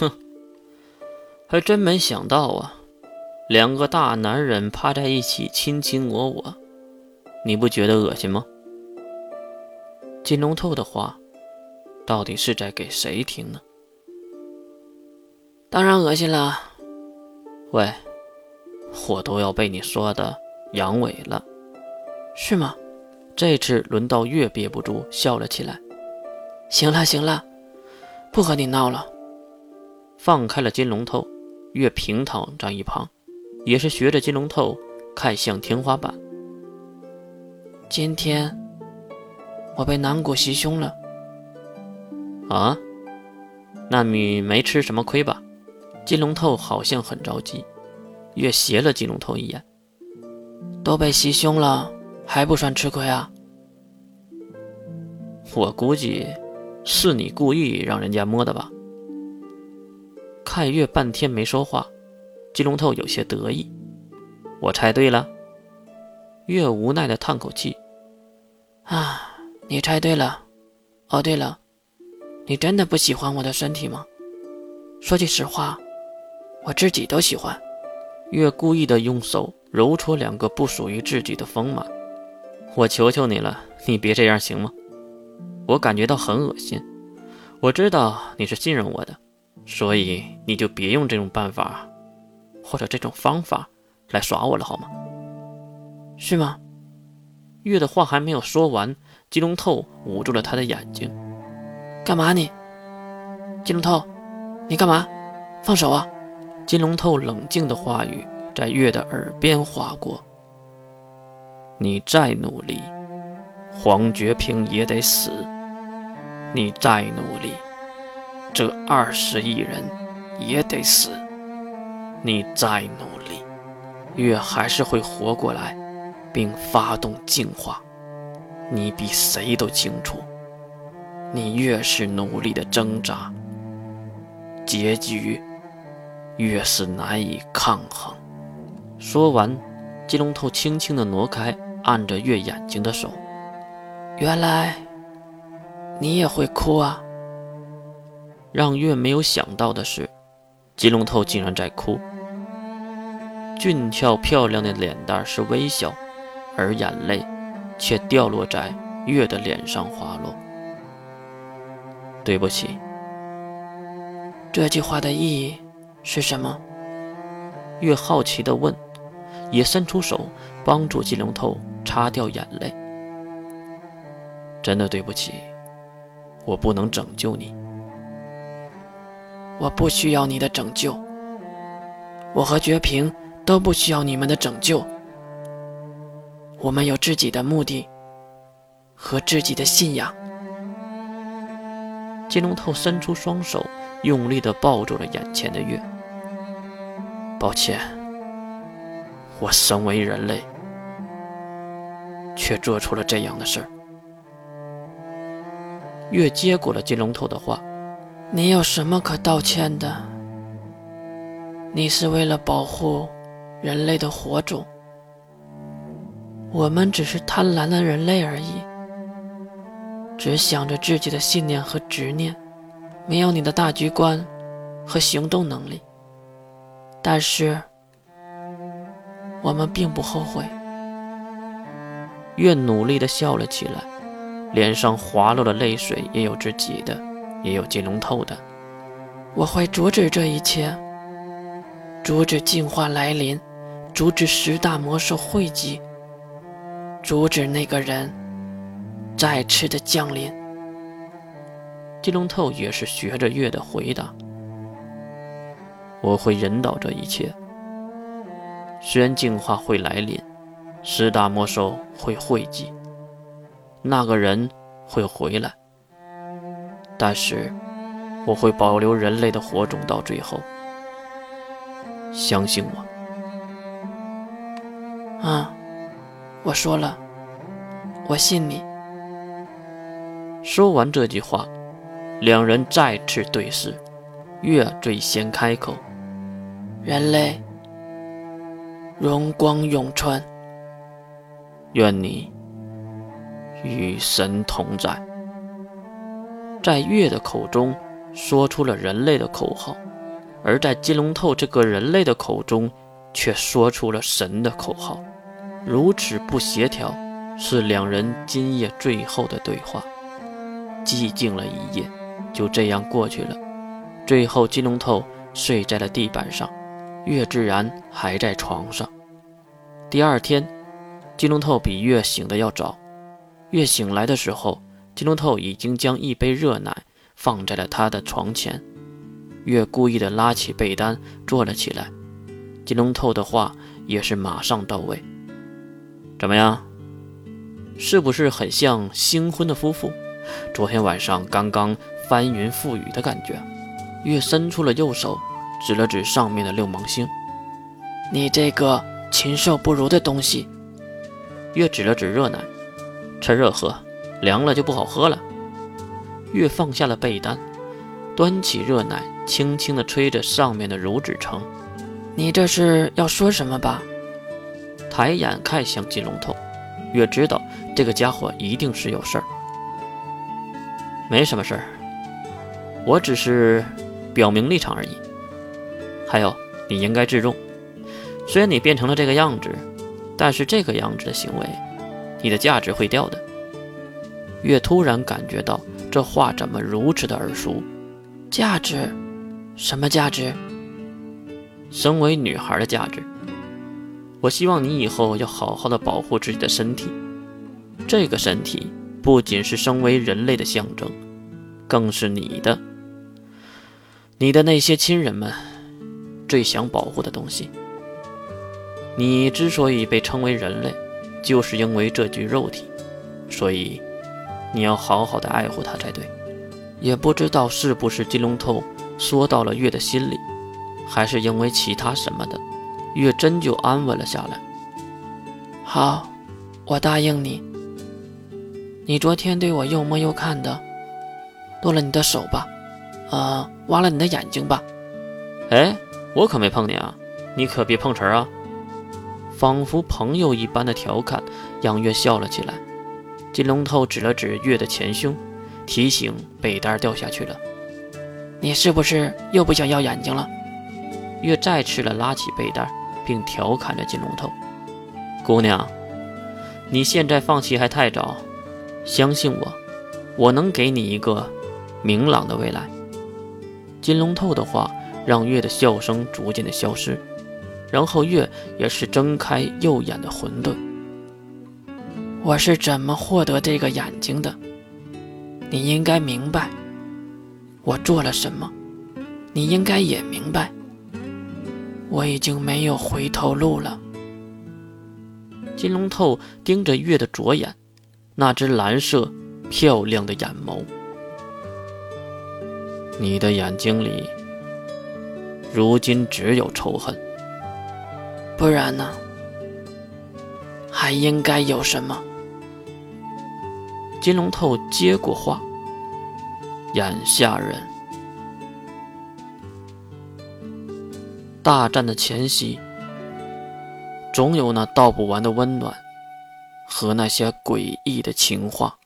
哼，还真没想到啊，两个大男人趴在一起卿卿我我，你不觉得恶心吗？金龙透的话，到底是在给谁听呢？当然恶心了。喂，我都要被你说的阳痿了，是吗？这次轮到月憋不住笑了起来。行了行了，不和你闹了。放开了金龙头，月平躺在一旁，也是学着金龙头看向天花板。今天。我被南谷袭胸了，啊？那你没吃什么亏吧？金龙头好像很着急，月斜了金龙头一眼。都被袭胸了，还不算吃亏啊？我估计是你故意让人家摸的吧？看月半天没说话，金龙头有些得意。我猜对了。月无奈的叹口气，啊。你猜对了，哦对了，你真的不喜欢我的身体吗？说句实话，我自己都喜欢。月故意的用手揉搓两个不属于自己的丰满，我求求你了，你别这样行吗？我感觉到很恶心。我知道你是信任我的，所以你就别用这种办法，或者这种方法来耍我了，好吗？是吗？月的话还没有说完。金龙透捂住了他的眼睛，干嘛你？金龙透，你干嘛？放手啊！金龙透冷静的话语在月的耳边划过。你再努力，黄觉平也得死；你再努力，这二十亿人也得死；你再努力，月还是会活过来，并发动进化。你比谁都清楚，你越是努力的挣扎，结局越是难以抗衡。说完，金龙头轻轻的挪开按着月眼睛的手。原来你也会哭啊！让月没有想到的是，金龙头竟然在哭。俊俏漂亮的脸蛋是微笑，而眼泪。却掉落在月的脸上滑落。对不起。这句话的意义是什么？月好奇地问，也伸出手帮助金龙头擦掉眼泪。真的对不起，我不能拯救你。我不需要你的拯救。我和绝平都不需要你们的拯救。我们有自己的目的和自己的信仰。金龙头伸出双手，用力地抱住了眼前的月。抱歉，我身为人类，却做出了这样的事儿。月接过了金龙头的话：“你有什么可道歉的？你是为了保护人类的火种。”我们只是贪婪的人类而已，只想着自己的信念和执念，没有你的大局观和行动能力。但是，我们并不后悔。月努力地笑了起来，脸上滑落的泪水也有自己的，也有金龙透的。我会阻止这一切，阻止进化来临，阻止十大魔兽汇集。阻止那个人再次的降临。金龙透也是学着月的回答：“我会引导这一切。虽然进化会来临，十大魔兽会汇集，那个人会回来，但是我会保留人类的火种到最后。相信我。”啊。我说了，我信你。说完这句话，两人再次对视，月最先开口：“人类，荣光永存。愿你与神同在。”在月的口中，说出了人类的口号，而在金龙透这个人类的口中，却说出了神的口号，如此不协调，是两人今夜最后的对话。寂静了一夜，就这样过去了。最后，金龙透睡在了地板上，岳志然还在床上。第二天，金龙透比月醒的要早。月醒来的时候，金龙透已经将一杯热奶放在了他的床前。月故意的拉起被单坐了起来。金龙透的话也是马上到位。怎么样？是不是很像新婚的夫妇？昨天晚上刚刚翻云覆雨的感觉。月伸出了右手，指了指上面的六芒星：“你这个禽兽不如的东西！”月指了指热奶：“趁热喝，凉了就不好喝了。”月放下了被单，端起热奶，轻轻地吹着上面的乳脂层：“你这是要说什么吧？”抬眼看向金龙头，月知道这个家伙一定是有事儿。没什么事儿，我只是。表明立场而已。还有，你应该自重。虽然你变成了这个样子，但是这个样子的行为，你的价值会掉的。越突然感觉到这话怎么如此的耳熟？价值？什么价值？身为女孩的价值。我希望你以后要好好的保护自己的身体。这个身体不仅是身为人类的象征，更是你的。你的那些亲人们最想保护的东西，你之所以被称为人类，就是因为这具肉体，所以你要好好的爱护它才对。也不知道是不是金龙头说到了月的心里，还是因为其他什么的，月真就安稳了下来。好，我答应你。你昨天对我又摸又看的，剁了你的手吧。呃，挖了你的眼睛吧！哎，我可没碰你啊，你可别碰瓷啊！仿佛朋友一般的调侃，杨月笑了起来。金龙头指了指月的前胸，提醒被单掉下去了。你是不是又不想要眼睛了？月再次的拉起被单，并调侃着金龙头：“姑娘，你现在放弃还太早，相信我，我能给你一个明朗的未来。”金龙透的话让月的笑声逐渐的消失，然后月也是睁开右眼的混沌。我是怎么获得这个眼睛的？你应该明白。我做了什么？你应该也明白。我已经没有回头路了。金龙透盯着月的左眼，那只蓝色漂亮的眼眸。你的眼睛里，如今只有仇恨，不然呢？还应该有什么？金龙透接过话，眼下人，大战的前夕，总有那道不完的温暖和那些诡异的情话。